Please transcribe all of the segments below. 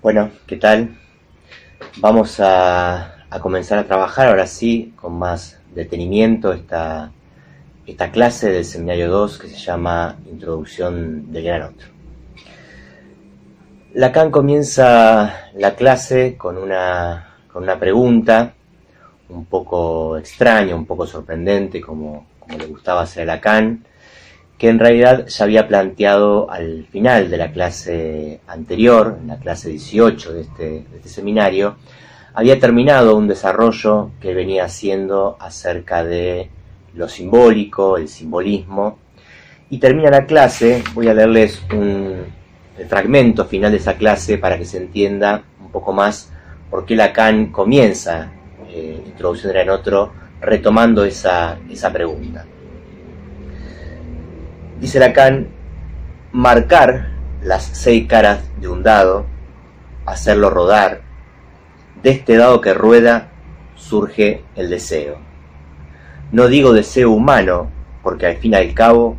Bueno, ¿qué tal? Vamos a, comenzar a trabajar ahora sí con más detenimiento esta, clase del seminario 2 que se llama Introducción del Gran Otro. Lacan comienza la clase con una, con una pregunta un poco extraña, un poco sorprendente, como, como le gustaba hacer a Lacan, que en realidad ya había planteado al final de la clase anterior, en la clase 18 de este, de este seminario, había terminado un desarrollo que venía haciendo acerca de lo simbólico, el simbolismo, y termina la clase, voy a leerles un, fragmento final de esa clase para que se entienda un poco más por qué Lacan comienza eh, en otro, retomando esa, esa pregunta. Dice Lacan, marcar las seis caras de un dado, hacerlo rodar, de este dado que rueda surge el deseo. No digo deseo humano, porque al fin y al cabo,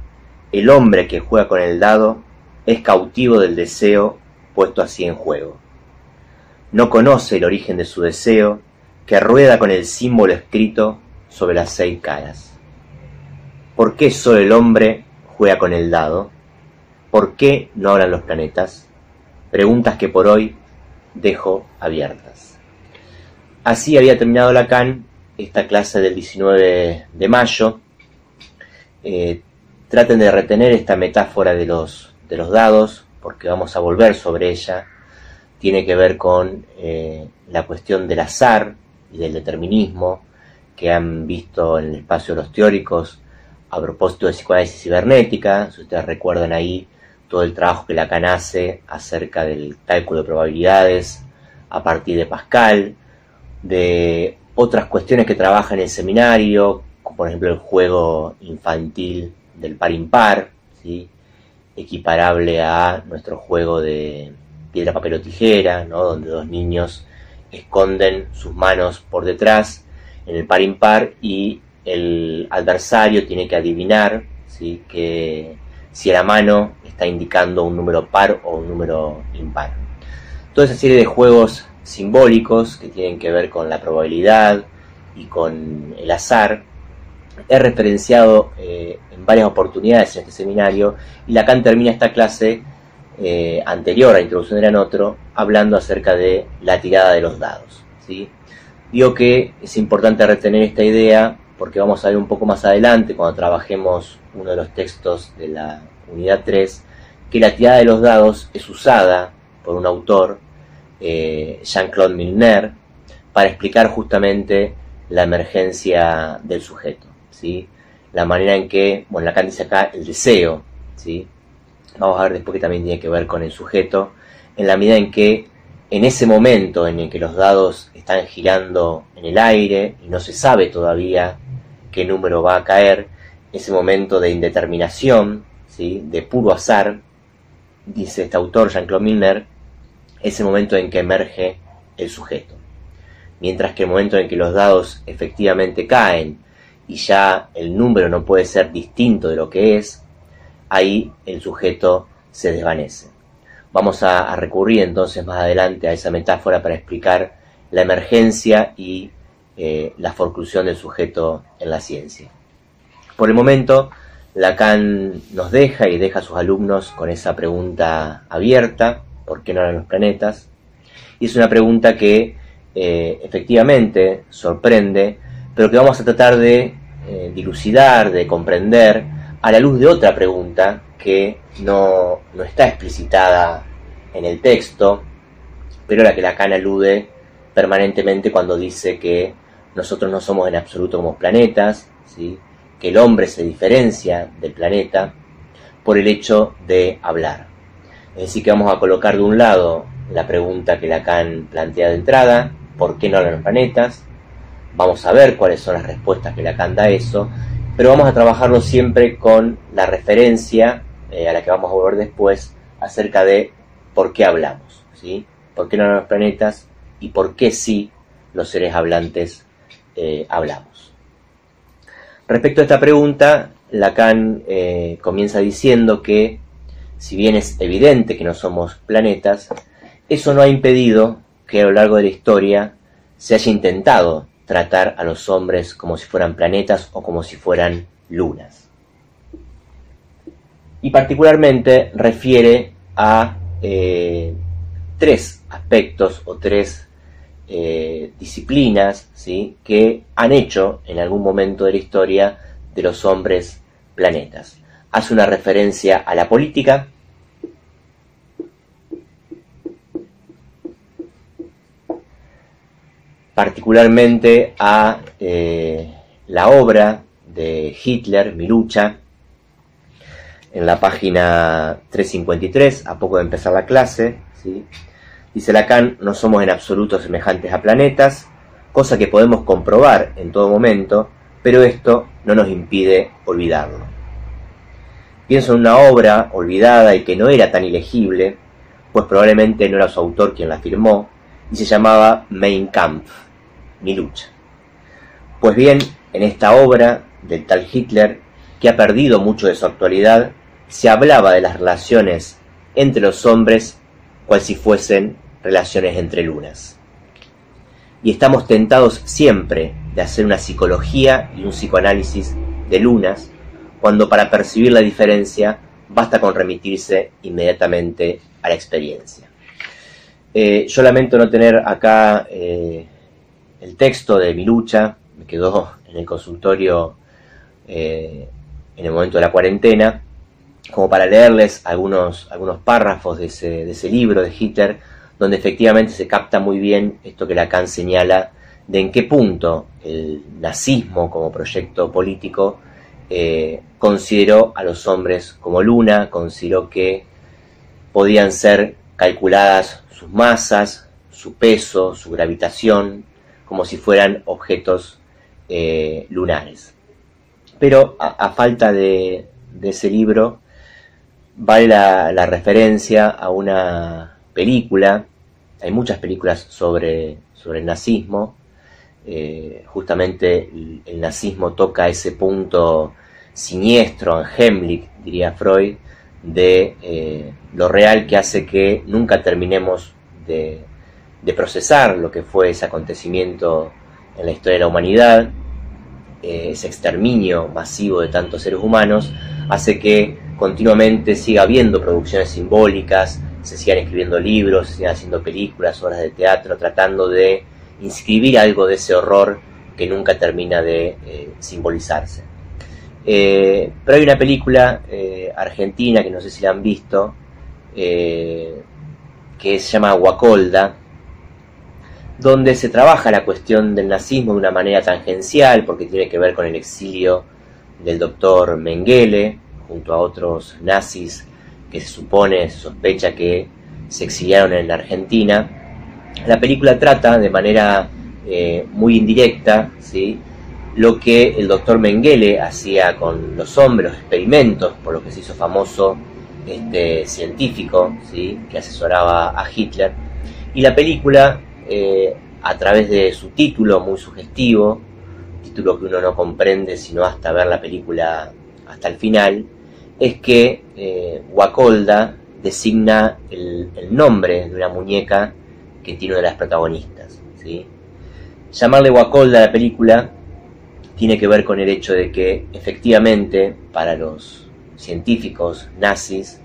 el hombre que juega con el dado es cautivo del deseo puesto así en juego. No conoce el origen de su deseo, que rueda con el símbolo escrito sobre las seis caras. ¿Por qué solo el hombre con el dado? ¿Por qué no hablan los planetas? Preguntas que por hoy dejo abiertas. Así había terminado Lacan esta clase del 19 de mayo. Eh, traten de retener esta metáfora de los, de los dados, porque vamos a volver sobre ella. Tiene que ver con eh, la cuestión del azar y del determinismo que han visto en el espacio de los teóricos a propósito de psicoanálisis cibernética, si ustedes recuerdan ahí todo el trabajo que Lacan hace acerca del cálculo de probabilidades a partir de Pascal, de otras cuestiones que trabaja en el seminario, como por ejemplo el juego infantil del par impar, ¿sí? equiparable a nuestro juego de piedra, papel o tijera, ¿no? donde dos niños esconden sus manos por detrás en el par impar y el adversario tiene que adivinar que si la mano está indicando un número par o un número impar. Toda esa serie de juegos simbólicos que tienen que ver con la probabilidad y con el azar es referenciado eh, en varias oportunidades en este seminario y Lacan termina esta clase eh, anterior a la introducción de otro hablando acerca de la tirada de los dados. ¿sí? Que es importante retener esta idea porque vamos a ver un poco más adelante, cuando trabajemos uno de los textos de la unidad 3, que la tirada de los dados es usada por un autor, eh, Jean-Claude Milner, para explicar justamente la emergencia del sujeto, ¿sí? La manera en que, bueno, Lacan dice acá el deseo, ¿sí? Vamos a ver después que también tiene que ver con el sujeto, en la medida en que en ese momento en el que los dados están girando en el aire y no se sabe todavía qué número va a caer, ese momento de indeterminación, ¿sí? de puro azar, dice este autor Jean-Claude Milner, ese momento en que emerge el sujeto. Mientras que el momento en que los dados efectivamente caen y ya el número no puede ser distinto de lo que es, ahí el sujeto se desvanece. Vamos a, a recurrir entonces más adelante a esa metáfora para explicar la emergencia y eh, la forclusión del sujeto en la ciencia. Por el momento, Lacan nos deja y deja a sus alumnos con esa pregunta abierta, ¿por qué no eran los planetas? Y es una pregunta que eh, efectivamente sorprende, pero que vamos a tratar de eh, dilucidar, de comprender, a la luz de otra pregunta que no, no está explicitada en el texto, pero a la que Lacan alude permanentemente cuando dice que nosotros no somos en absoluto como planetas, ¿sí? que el hombre se diferencia del planeta por el hecho de hablar. Es decir, que vamos a colocar de un lado la pregunta que Lacan plantea de entrada, ¿por qué no hablan los planetas? Vamos a ver cuáles son las respuestas que Lacan da a eso, pero vamos a trabajarlo siempre con la referencia eh, a la que vamos a volver después acerca de por qué hablamos, ¿sí? ¿Por qué no hablan los planetas? Y por qué sí los seres hablantes eh, hablamos. Respecto a esta pregunta, Lacan eh, comienza diciendo que, si bien es evidente que no somos planetas, eso no ha impedido que a lo largo de la historia se haya intentado tratar a los hombres como si fueran planetas o como si fueran lunas. Y particularmente refiere a eh, tres aspectos o tres eh, disciplinas ¿sí? que han hecho en algún momento de la historia de los hombres planetas. Hace una referencia a la política, particularmente a eh, la obra de Hitler, Mi lucha, en la página 353, a poco de empezar la clase, ¿sí? Dice Lacan, no somos en absoluto semejantes a planetas, cosa que podemos comprobar en todo momento, pero esto no nos impide olvidarlo. Pienso en una obra olvidada y que no era tan ilegible, pues probablemente no era su autor quien la firmó, y se llamaba Mein Kampf mi lucha. Pues bien, en esta obra del tal Hitler, que ha perdido mucho de su actualidad, se hablaba de las relaciones entre los hombres cual si fuesen relaciones entre lunas. Y estamos tentados siempre de hacer una psicología y un psicoanálisis de lunas, cuando para percibir la diferencia basta con remitirse inmediatamente a la experiencia. Eh, yo lamento no tener acá eh, el texto de mi lucha, me quedó en el consultorio eh, en el momento de la cuarentena, como para leerles algunos, algunos párrafos de ese, libro de Hitler, donde efectivamente se capta muy bien esto que Lacan señala de en qué punto el nazismo como proyecto político eh, consideró a los hombres como luna, consideró que podían ser calculadas sus masas, su peso, su gravitación, como si fueran objetos eh, lunares. Pero a, falta de, ese libro, vale la, referencia a una película, hay muchas películas sobre, sobre el nazismo, eh, justamente el, nazismo toca ese punto siniestro, Hemlich, diría Freud, de eh, lo real que hace que nunca terminemos de, de procesar lo que fue ese acontecimiento en la historia de la humanidad, eh, ese exterminio masivo de tantos seres humanos, hace que continuamente siga habiendo producciones simbólicas, se sigan escribiendo libros, se sigan haciendo películas, obras de teatro, tratando de inscribir algo de ese horror que nunca termina de eh, simbolizarse. Eh, pero hay una película argentina que no sé si la han visto, que se llama Guacolda, donde se trabaja la cuestión del nazismo de una manera tangencial, porque tiene que ver con el exilio del doctor Mengele, junto a otros nazis que se supone, se sospecha que se exiliaron en la Argentina. La película trata de manera eh, muy indirecta ¿sí? lo que el doctor Mengele hacía con los hombres, los experimentos, por lo que se hizo famoso este científico que asesoraba a Hitler. Y la película eh, a través de su título muy sugestivo, título que uno no comprende sino hasta ver la película hasta el final, es que eh, Wacolda designa el, nombre de una muñeca que tiene una de las protagonistas. ¿sí? Llamarle Wacolda a la película tiene que ver con el hecho de que efectivamente para los científicos nazis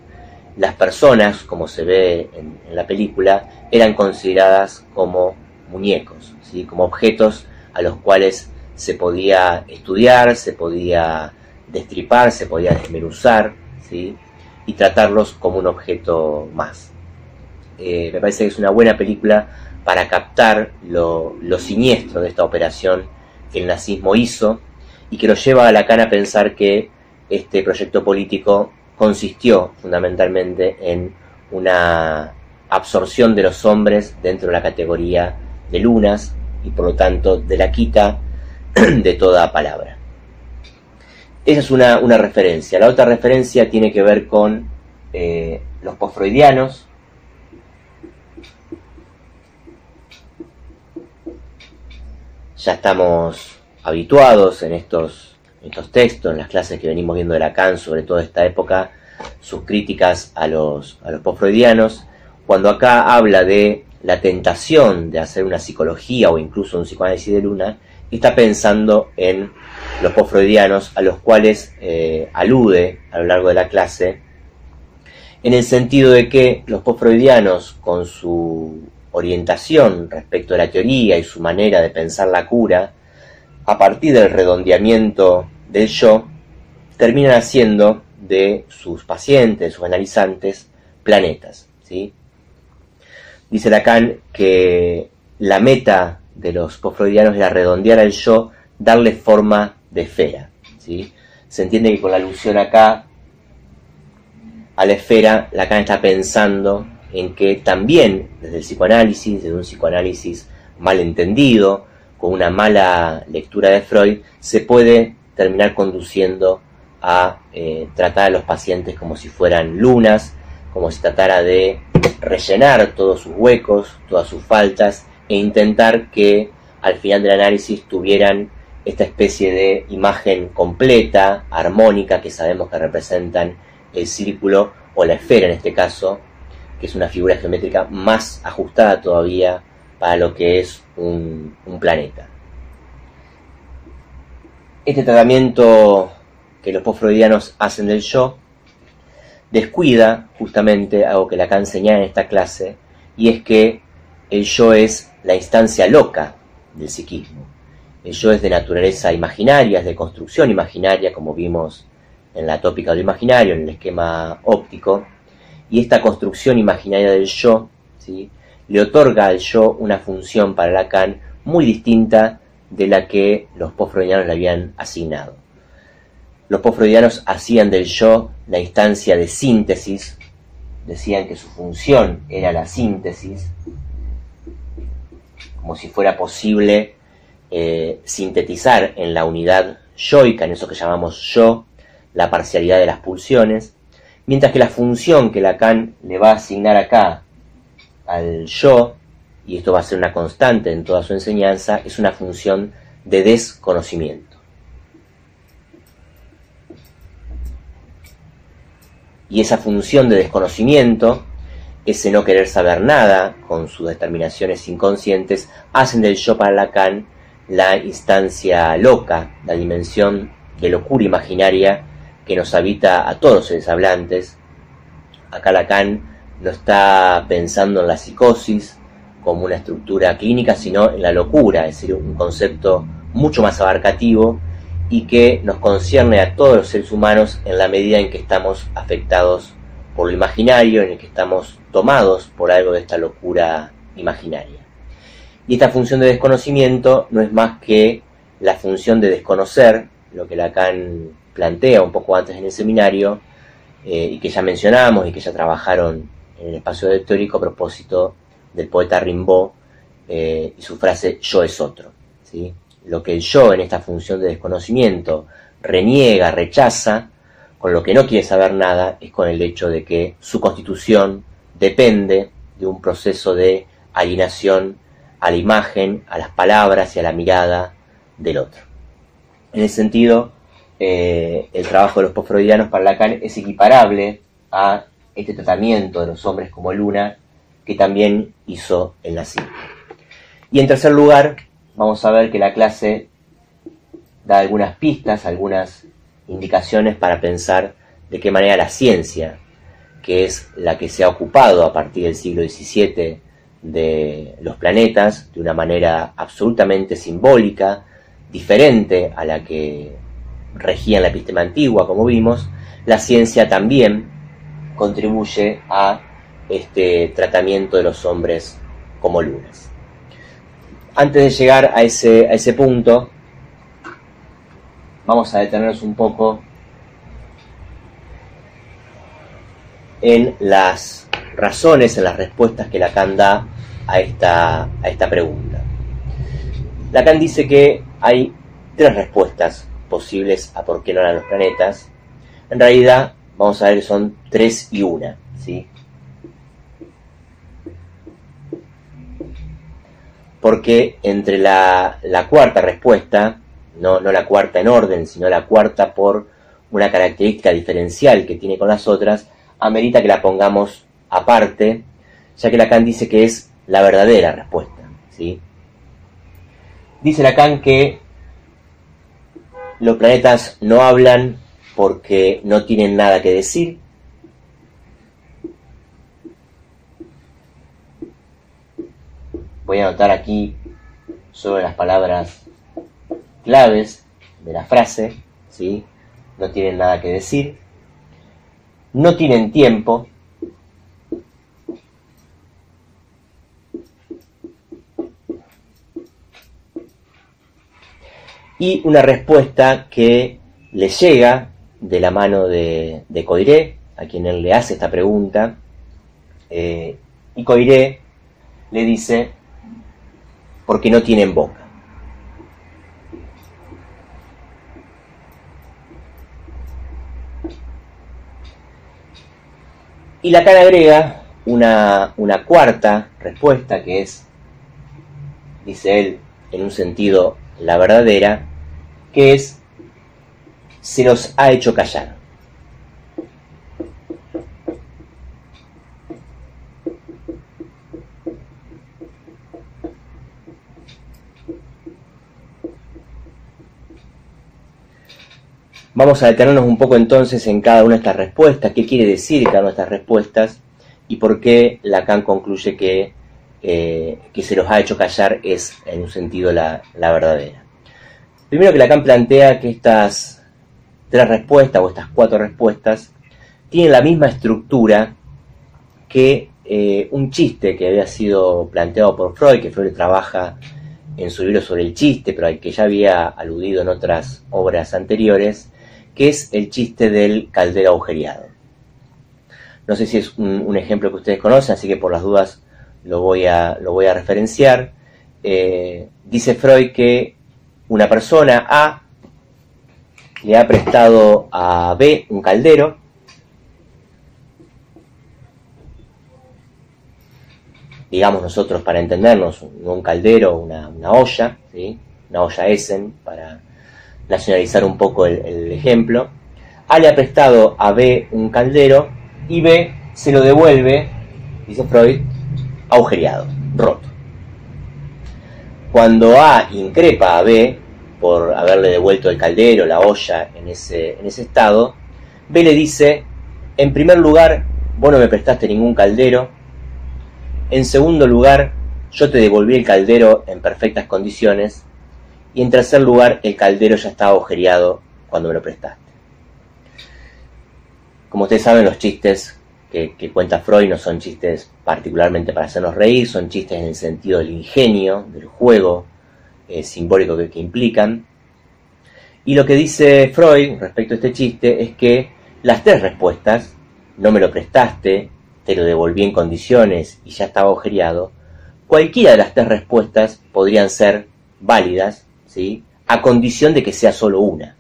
las personas, como se ve en, la película, eran consideradas como muñecos, ¿sí? como objetos a los cuales se podía estudiar, se podía destripar, se podía desmenuzar, ¿sí? y tratarlos como un objeto más. Eh, me parece que es una buena película para captar lo, lo, siniestro de esta operación que el nazismo hizo y que lo lleva a la cana a pensar que este proyecto político consistió fundamentalmente en una absorción de los hombres dentro de la categoría de lunas y por lo tanto de la quita de toda palabra. Esa es una, referencia. La otra referencia tiene que ver con eh, los postfreudianos. Ya estamos habituados en estos estos textos, en las clases que venimos viendo de Lacan sobre toda esta época, sus críticas a los, a los postfreudianos, cuando acá habla de la tentación de hacer una psicología o incluso un psicoanálisis de luna, está pensando en los postfreudianos a los cuales eh, alude a lo largo de la clase, en el sentido de que los postfreudianos, con su orientación respecto a la teoría y su manera de pensar la cura, a partir del redondeamiento del yo, terminan haciendo de sus pacientes, sus analizantes, planetas. ¿sí? Dice Lacan que la meta de los postfreudianos era redondear al yo, darle forma de esfera. ¿sí? Se entiende que con la alusión acá a la esfera, Lacan está pensando en que también desde el psicoanálisis, desde un psicoanálisis mal entendido, con una mala lectura de Freud, se puede terminar conduciendo a eh, tratar a los pacientes como si fueran lunas, como si tratara de rellenar todos sus huecos, todas sus faltas e intentar que al final del análisis tuvieran esta especie de imagen completa, armónica, que sabemos que representan el círculo o la esfera en este caso, que es una figura geométrica más ajustada todavía para lo que es un, planeta. Este tratamiento que los postfreudianos hacen del yo descuida justamente algo que Lacan enseña en esta clase, y es que el yo es la instancia loca del psiquismo. El yo es de naturaleza imaginaria, es de construcción imaginaria, como vimos en la tópica del imaginario, en el esquema óptico, y esta construcción imaginaria del yo le otorga al yo una función para Lacan muy distinta de la que los postfreudianos le habían asignado. Los postfreudianos hacían del yo la instancia de síntesis, decían que su función era la síntesis, como si fuera posible eh, sintetizar en la unidad yoica, en eso que llamamos yo, la parcialidad de las pulsiones, mientras que la función que Lacan le va a asignar acá al yo, y esto va a ser una constante en toda su enseñanza, es una función de desconocimiento. Y esa función de desconocimiento, ese no querer saber nada, con sus determinaciones inconscientes, hacen del yo para Lacan la instancia loca, la dimensión de locura imaginaria que nos habita a todos los seres hablantes. Acá Lacan no está pensando en la psicosis como una estructura clínica, sino en la locura, es decir, un concepto mucho más abarcativo y que nos concierne a todos los seres humanos en la medida en que estamos afectados por lo imaginario, en el que estamos tomados por algo de esta locura imaginaria. Y esta función de desconocimiento no es más que la función de desconocer, lo que Lacan plantea un poco antes en el seminario, eh, y que ya mencionamos y que ya trabajaron en el espacio teórico a propósito del poeta Rimbaud eh, y su frase yo es otro. ¿sí? lo que el yo en esta función de desconocimiento reniega, rechaza, con lo que no quiere saber nada es con el hecho de que su constitución depende de un proceso de alienación a la imagen, a las palabras y a la mirada del otro. En ese sentido, eh, el trabajo de los postfreudianos para Lacan es equiparable a este tratamiento de los hombres como luna que también hizo el nazismo. Y en tercer lugar, vamos a ver que la clase da algunas pistas, algunas indicaciones para pensar de qué manera la ciencia, que es la que se ha ocupado a partir del siglo XVII de los planetas, de una manera absolutamente simbólica, diferente a la que regía en la epistema antigua, como vimos, la ciencia también contribuye a este tratamiento de los hombres como lunas. Antes de llegar a ese, a ese punto, vamos a detenernos un poco en las razones, en las respuestas que Lacan da a esta, a esta pregunta. Lacan dice que hay tres respuestas posibles a por qué no eran los planetas. En realidad, vamos a ver que son tres y una. ¿sí? porque entre la, cuarta respuesta, no, no la cuarta en orden, sino la cuarta por una característica diferencial que tiene con las otras, amerita que la pongamos aparte ya que Lacan dice que es la verdadera respuesta. ¿sí? Dice Lacan que los planetas no hablan porque no tienen nada que decir. Voy a anotar aquí sobre las palabras claves de la frase, ¿sí? No tienen nada que decir. No tienen tiempo. Y una respuesta que le llega de la mano de, Coiré, a quien él le hace esta pregunta, eh, y Coiré le dice, porque no tienen boca. Y la cara agrega una, una cuarta respuesta que es, dice él, en un sentido la verdadera, que es se los ha hecho callar. Vamos a detenernos un poco entonces en cada una de estas respuestas, qué quiere decir cada una de estas respuestas y por qué Lacan concluye que, eh, que se los ha hecho callar es en un sentido la, verdadera. Primero que Lacan plantea que estas tres respuestas o estas cuatro respuestas tienen la misma estructura que eh, un chiste que había sido planteado por Freud, que Freud trabaja en su libro sobre el chiste, pero al que ya había aludido en otras obras anteriores, que es el chiste del caldero agujereado. No sé si es un, ejemplo que ustedes conocen, así que por las dudas lo voy a, lo voy a referenciar. Eh, dice Freud que una persona A le ha prestado a B un caldero. Digamos nosotros para entendernos, no un caldero, una, olla, ¿sí? una olla Essen, para nacionalizar un poco el, ejemplo. A le ha prestado a B un caldero y B se lo devuelve, dice Freud, agujereado, roto. Cuando A increpa a B, por haberle devuelto el caldero, la olla en ese, en ese estado, B le dice, en primer lugar, vos no me prestaste ningún caldero, en segundo lugar, yo te devolví el caldero en perfectas condiciones, y en tercer lugar, el caldero ya estaba agujereado cuando me lo prestaste. Como ustedes saben, los chistes que, cuenta Freud no son chistes particularmente para hacernos reír, son chistes en el sentido del ingenio, del juego, eh, simbólico que, implican. Y lo que dice Freud respecto a este chiste es que las tres respuestas, no me lo prestaste, te lo devolví en condiciones y ya estaba agujereado, cualquiera de las tres respuestas podrían ser válidas, a condición de que sea solo una.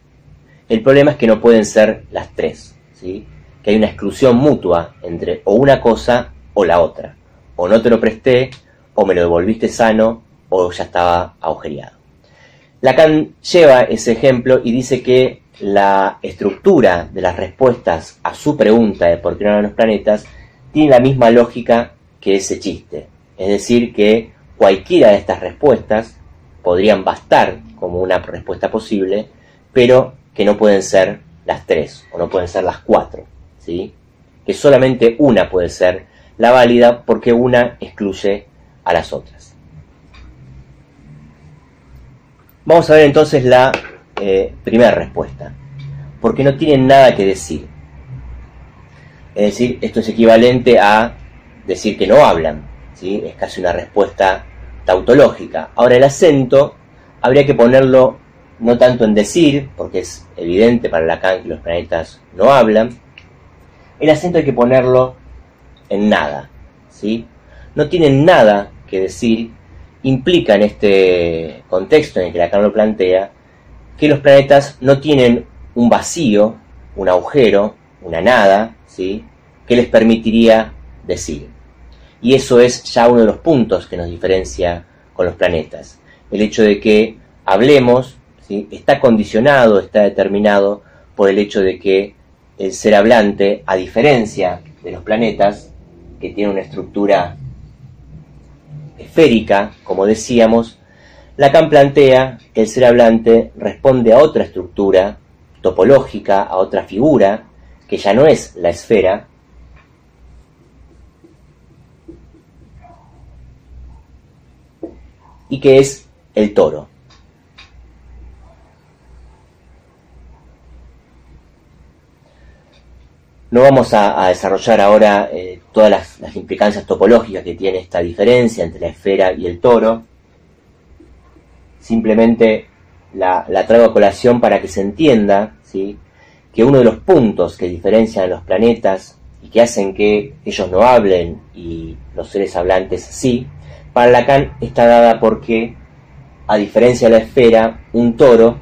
El problema es que no pueden ser las tres, ¿sí? que hay una exclusión mutua entre o una cosa o la otra. O no te lo presté, o me lo devolviste sano, o ya estaba agujereado. Lacan lleva ese ejemplo y dice que la estructura de las respuestas a su pregunta de por qué no eran los planetas tiene la misma lógica que ese chiste. Es decir, que cualquiera de estas respuestas podrían bastar como una respuesta posible, pero que no pueden ser las tres o no pueden ser las cuatro, ¿sí? Que solamente una puede ser la válida porque una excluye a las otras. Vamos a ver entonces la eh, primera respuesta. Porque no tienen nada que decir. Es decir, esto es equivalente a decir que no hablan. ¿sí? Es casi una respuesta tautológica. Ahora el acento habría que ponerlo no tanto en decir, porque es evidente para Lacan que los planetas no hablan. El acento hay que ponerlo en nada. ¿sí? No tienen nada que decir implica en este contexto en el que Lacan lo plantea que los planetas no tienen un vacío, un agujero, una nada, ¿sí? que les permitiría decir. Y eso es ya uno de los puntos que nos diferencia con los planetas. El hecho de que hablemos está condicionado, está determinado por el hecho de que el ser hablante, a diferencia de los planetas, que tiene una estructura esférica, como decíamos, Lacan plantea que el ser hablante responde a otra estructura topológica, a otra figura, que ya no es la esfera, y que es el toro. No vamos a, desarrollar ahora eh, todas las, implicancias topológicas que tiene esta diferencia entre la esfera y el toro. Simplemente la, traigo a colación para que se entienda ¿sí? que uno de los puntos que diferencian a los planetas y que hacen que ellos no hablen y los seres hablantes sí, para Lacan está dada porque, a diferencia de la esfera, un toro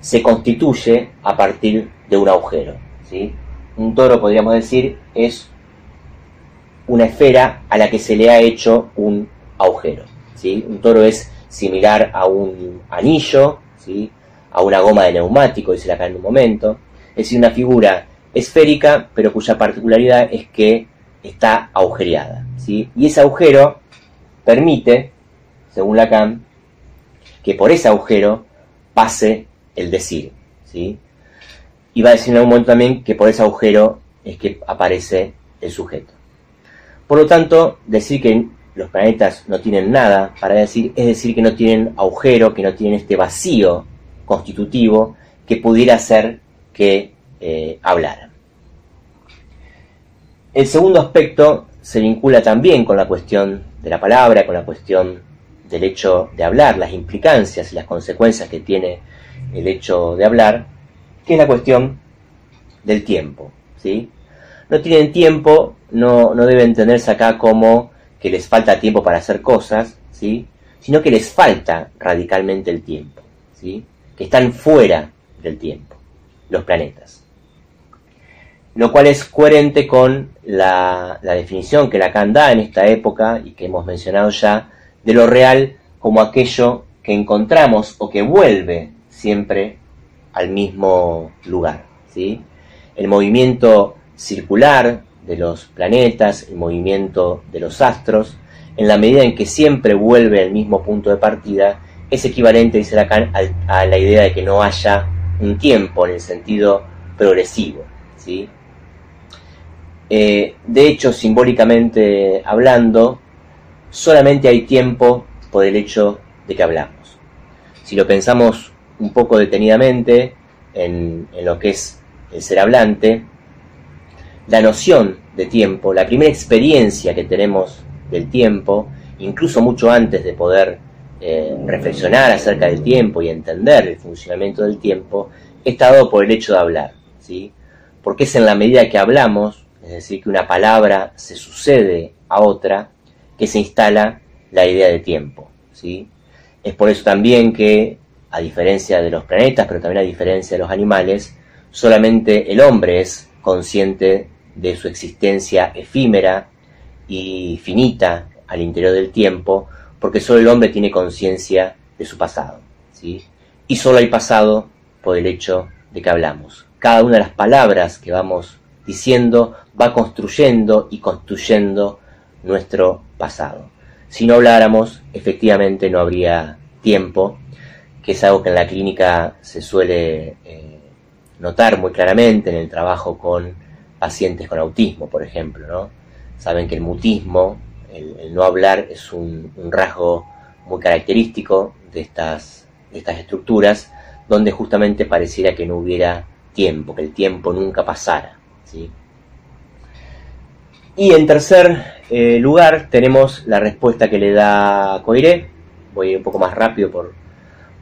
se constituye a partir de un agujero. ¿sí? Un toro, podríamos decir, es una esfera a la que se le ha hecho un agujero. ¿sí? Un toro es similar a un anillo, ¿sí? a una goma de neumático, dice acá en un momento. Es decir, una figura esférica, pero cuya particularidad es que está agujereada. ¿sí? Y ese agujero permite, según Lacan, que por ese agujero pase el decir. ¿sí? Y va a decir en algún momento también que por ese agujero es que aparece el sujeto. Por lo tanto, decir que los planetas no tienen nada para decir es decir que no tienen agujero, que no tienen este vacío constitutivo que pudiera hacer que eh, hablaran. El segundo aspecto se vincula también con la cuestión de la palabra, con la cuestión del hecho de hablar, las implicancias y las consecuencias que tiene el hecho de hablar, que es la cuestión del tiempo. ¿sí? No tienen tiempo, no, no debe entenderse acá como que les falta tiempo para hacer cosas, ¿sí? sino que les falta radicalmente el tiempo, ¿sí? que están fuera del tiempo, los planetas. Lo cual es coherente con la, definición que Lacan da en esta época y que hemos mencionado ya de lo real como aquello que encontramos o que vuelve siempre al mismo lugar. ¿sí? El movimiento circular de los planetas, el movimiento de los astros, en la medida en que siempre vuelve al mismo punto de partida, es equivalente, dice Lacan, a la idea de que no haya un tiempo en el sentido progresivo. ¿sí? Eh, de hecho, simbólicamente hablando, solamente hay tiempo por el hecho de que hablamos. Si lo pensamos un poco detenidamente en, lo que es el ser hablante, la noción de tiempo, la primera experiencia que tenemos del tiempo, incluso mucho antes de poder eh, reflexionar acerca del tiempo y entender el funcionamiento del tiempo, está dado por el hecho de hablar, ¿sí? Porque es en la medida que hablamos, es decir, que una palabra se sucede a otra, que se instala la idea de tiempo, ¿sí? Es por eso también que a diferencia de los planetas, pero también a diferencia de los animales, solamente el hombre es consciente de su existencia efímera y finita al interior del tiempo, porque solo el hombre tiene conciencia de su pasado. ¿sí? Y solo hay pasado por el hecho de que hablamos. Cada una de las palabras que vamos diciendo va construyendo y construyendo nuestro pasado. Si no habláramos, efectivamente no habría tiempo que es algo que en la clínica se suele eh, notar muy claramente en el trabajo con pacientes con autismo, por ejemplo. ¿no? Saben que el mutismo, el, no hablar, es un, rasgo muy característico de estas, estas estructuras, donde justamente pareciera que no hubiera tiempo, que el tiempo nunca pasara. ¿Sí? Y en tercer eh, lugar tenemos la respuesta que le da Coiré. Voy a ir un poco más rápido por,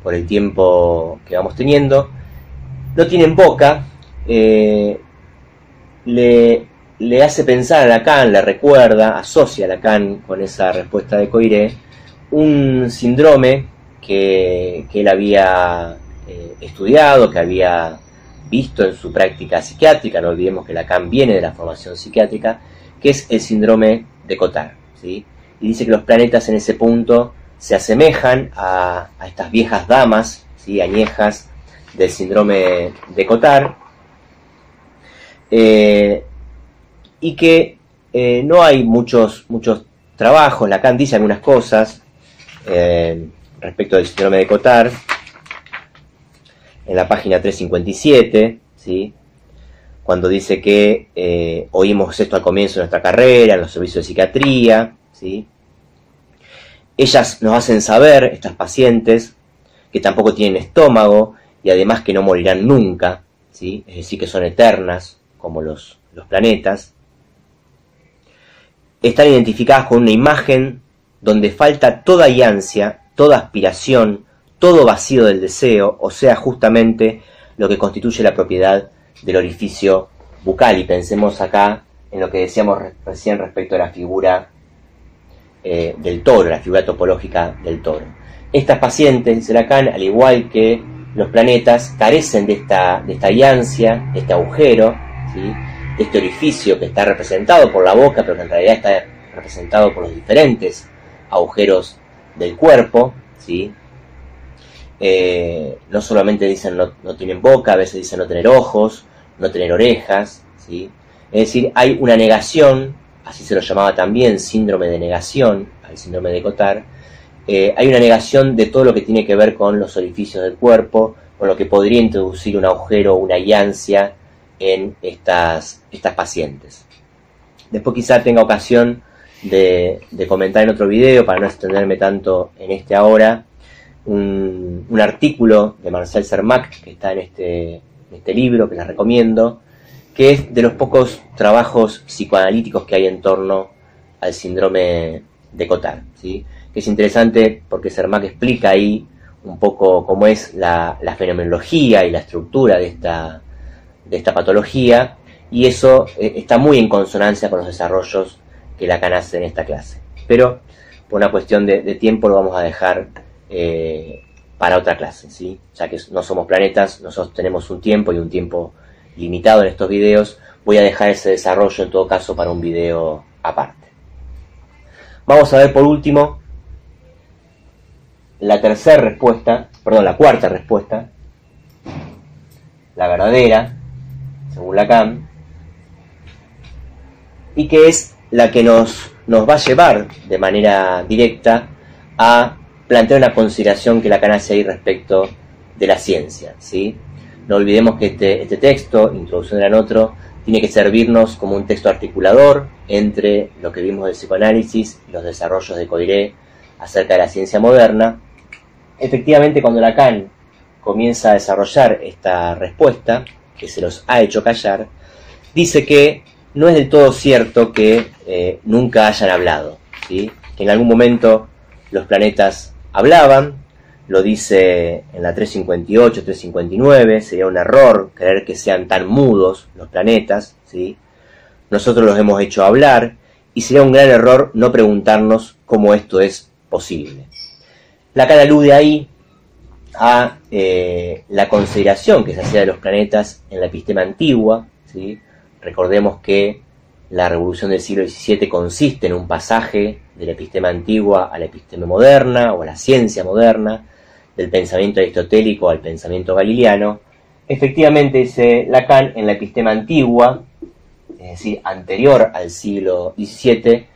por el tiempo que vamos teniendo, no tienen boca, eh, le, le, hace pensar a Lacan, le recuerda, asocia a Lacan con esa respuesta de Coiré, un síndrome que, él había eh, estudiado, que había visto en su práctica psiquiátrica, no olvidemos que Lacan viene de la formación psiquiátrica, que es el síndrome de Cotard. ¿sí? Y dice que los planetas en ese punto se asemejan a, estas viejas damas, ¿sí? añejas del síndrome de Cotard, eh, y que eh, no hay muchos, muchos trabajos, Lacan dice algunas cosas eh, respecto del síndrome de Cotard, en la página 357, ¿sí? cuando dice que eh, oímos esto al comienzo de nuestra carrera, en los servicios de psiquiatría, ¿sí? ellas nos hacen saber, estas pacientes, que tampoco tienen estómago y además que no morirán nunca, ¿sí? es decir, que son eternas, como los, los planetas, están identificadas con una imagen donde falta toda ansia, toda aspiración, todo vacío del deseo, o sea, justamente lo que constituye la propiedad del orificio bucal. Y pensemos acá en lo que decíamos recién respecto a la figura eh, del toro, la figura topológica del toro. Estas pacientes, dice Lacan, al igual que los planetas, carecen de esta, de esta de este agujero, de este orificio que está representado por la boca, pero que en realidad está representado por los diferentes agujeros del cuerpo, ¿sí? Eh, no solamente dicen no, tienen boca, a veces dicen no tener ojos, no tener orejas, ¿sí? Es decir, hay una negación, así se lo llamaba también síndrome de negación, al síndrome de Cotard, eh, hay una negación de todo lo que tiene que ver con los orificios del cuerpo, con lo que podría introducir un agujero, una llancia en estas, estas pacientes. Después quizá tenga ocasión de, comentar en otro video, para no extenderme tanto en este ahora, un, artículo de Marcel Sermac, que está en este, este libro, que les recomiendo, que es de los pocos trabajos psicoanalíticos que hay en torno al síndrome de Cotard, ¿sí? que es interesante porque Sermac explica ahí un poco cómo es la, fenomenología y la estructura de esta, de esta patología, y eso eh, está muy en consonancia con los desarrollos que Lacan hace en esta clase. Pero por una cuestión de, tiempo lo vamos a dejar eh, para otra clase, ¿sí? ya que no somos planetas, nosotros tenemos un tiempo y un tiempo limitado en estos videos, voy a dejar ese desarrollo en todo caso para un video aparte. Vamos a ver por último la tercera respuesta, perdón, la cuarta respuesta, la verdadera, según Lacan, y que es la que nos, nos va a llevar de manera directa a plantear una consideración que Lacan hace ahí respecto de la ciencia. ¿sí? No olvidemos que este, este texto, Introducción de otro, tiene que servirnos como un texto articulador entre lo que vimos del psicoanálisis y los desarrollos de Coiré acerca de la ciencia moderna. Efectivamente, cuando Lacan comienza a desarrollar esta respuesta, que se los ha hecho callar, dice que no es del todo cierto que eh, nunca hayan hablado, ¿sí? que en algún momento los planetas hablaban, lo dice en la 358, 359, sería un error creer que sean tan mudos los planetas, ¿sí? nosotros los hemos hecho hablar y sería un gran error no preguntarnos cómo esto es posible. La cara alude ahí a eh, la consideración que se hacía de los planetas en la epistema antigua, ¿sí? Recordemos que la revolución del siglo XVII consiste en un pasaje de la epistema antigua a la epistema moderna o a la ciencia moderna, del pensamiento aristotélico al pensamiento galileano. Efectivamente, dice Lacan, en la epistema antigua, es decir, anterior al siglo XVII,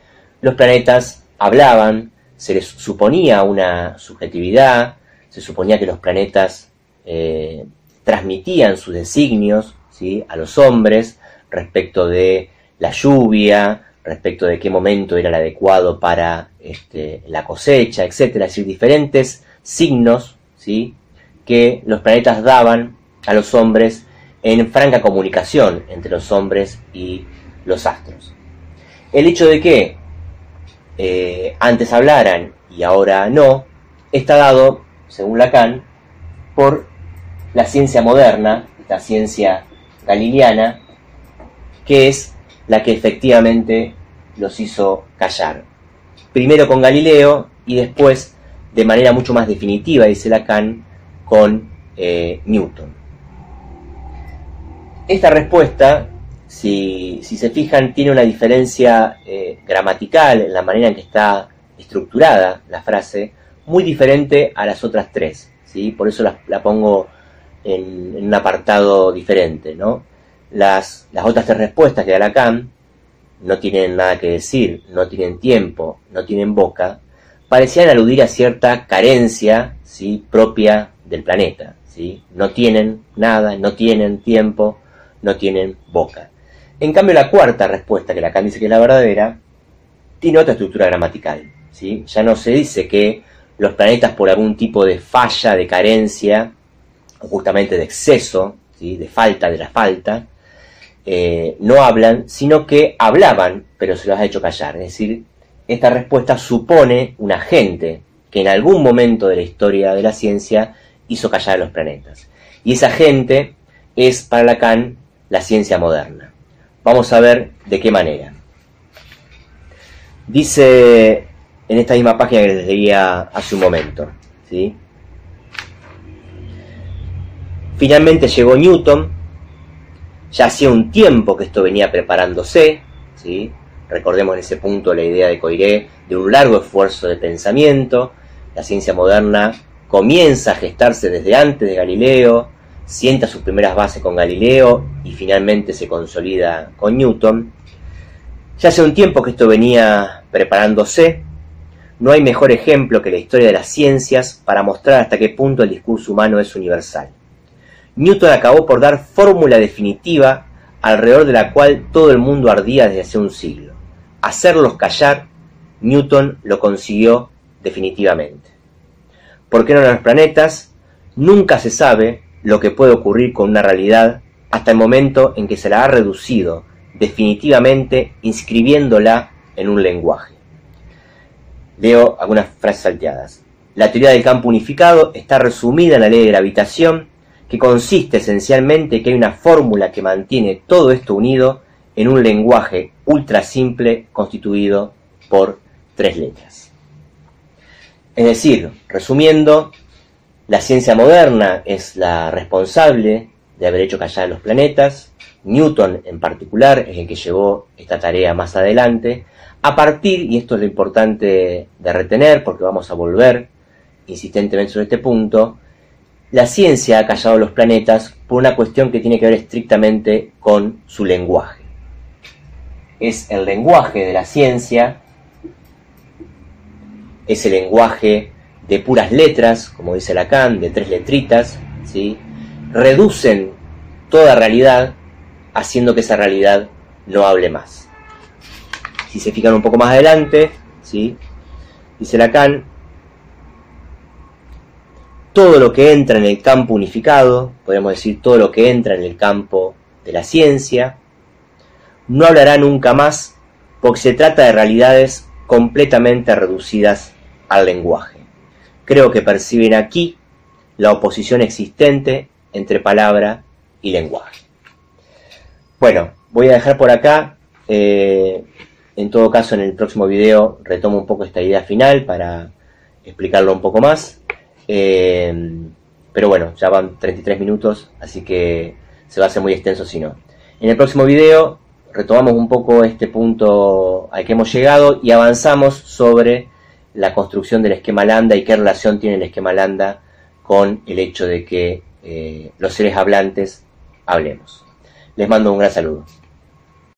los planetas hablaban, se les suponía una subjetividad, se suponía que los planetas eh, transmitían sus designios ¿sí? a los hombres, respecto de la lluvia, respecto de qué momento era el adecuado para este, la cosecha, etcétera, es decir, diferentes signos ¿sí? que los planetas daban a los hombres en franca comunicación entre los hombres y los astros. El hecho de que eh, antes hablaran y ahora no, está dado, según Lacan, por la ciencia moderna, esta ciencia galileana, que es la que efectivamente los hizo callar. Primero con Galileo y después, de manera mucho más definitiva, dice Lacan, con eh, Newton. Esta respuesta, si, se fijan, tiene una diferencia eh, gramatical en la manera en que está estructurada la frase, muy diferente a las otras tres. ¿sí? Por eso la, pongo en, en, un apartado diferente. ¿no? Las, otras tres respuestas que da Lacan no tienen nada que decir, no tienen tiempo, no tienen boca, parecían aludir a cierta carencia ¿sí? propia del planeta. ¿sí? No tienen nada, no tienen tiempo, no tienen boca. En cambio, la cuarta respuesta, que Lacan dice que es la verdadera, tiene otra estructura gramatical. ¿sí? Ya no se dice que los planetas por algún tipo de falla, de carencia, o justamente de exceso, ¿sí? de falta de la falta, eh, no hablan, sino que hablaban, pero se los ha hecho callar. Es decir, esta respuesta supone un agente que en algún momento de la historia de la ciencia hizo callar a los planetas. Y esa agente es para Lacan la ciencia moderna. Vamos a ver de qué manera. Dice en esta misma página que les leía hace un momento. ¿sí? Finalmente llegó Newton, ya hacía un tiempo que esto venía preparándose, ¿sí? recordemos en ese punto la idea de Coiré de un largo esfuerzo de pensamiento, la ciencia moderna comienza a gestarse desde antes de Galileo, sienta sus primeras bases con Galileo y finalmente se consolida con Newton. Ya hace un tiempo que esto venía preparándose, no hay mejor ejemplo que la historia de las ciencias para mostrar hasta qué punto el discurso humano es universal. Newton acabó por dar fórmula definitiva alrededor de la cual todo el mundo ardía desde hace un siglo. Hacerlos callar, Newton lo consiguió definitivamente. ¿Por qué no los planetas? Nunca se sabe lo que puede ocurrir con una realidad hasta el momento en que se la ha reducido definitivamente inscribiéndola en un lenguaje. Leo algunas frases salteadas. La teoría del campo unificado está resumida en la ley de gravitación, que consiste esencialmente en que hay una fórmula que mantiene todo esto unido en un lenguaje ultra simple constituido por tres letras. Es decir, resumiendo, la ciencia moderna es la responsable de haber hecho callar a los planetas, Newton en particular es el que llevó esta tarea más adelante, a partir, y esto es lo importante de retener porque vamos a volver insistentemente sobre este punto, la ciencia ha callado los planetas por una cuestión que tiene que ver estrictamente con su lenguaje. Es el lenguaje de la ciencia, es el lenguaje de puras letras, como dice Lacan, de tres letritas, ¿sí? reducen toda realidad haciendo que esa realidad no hable más. Si se fijan un poco más adelante, ¿sí? dice Lacan, todo lo que entra en el campo unificado, podemos decir todo lo que entra en el campo de la ciencia, no hablará nunca más porque se trata de realidades completamente reducidas al lenguaje. Creo que perciben aquí la oposición existente entre palabra y lenguaje. Bueno, voy a dejar por acá eh, en todo caso, en el próximo video retomo un poco esta idea final para explicarlo un poco más. Eh, pero bueno, ya van 33 minutos, así que se va a hacer muy extenso si no. En el próximo video retomamos un poco este punto al que hemos llegado y avanzamos sobre la construcción del esquema lambda y qué relación tiene el esquema lambda con el hecho de que eh, los seres hablantes hablemos. Les mando un gran saludo.